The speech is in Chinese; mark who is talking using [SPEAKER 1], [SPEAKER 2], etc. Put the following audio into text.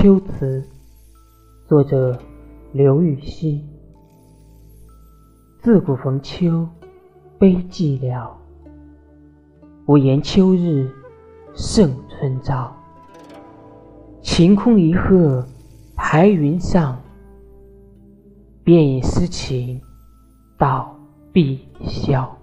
[SPEAKER 1] 秋词作者刘禹锡自古逢秋悲寂寥，无言秋日胜春朝。晴空一鹤排云上，便引诗情到碧霄。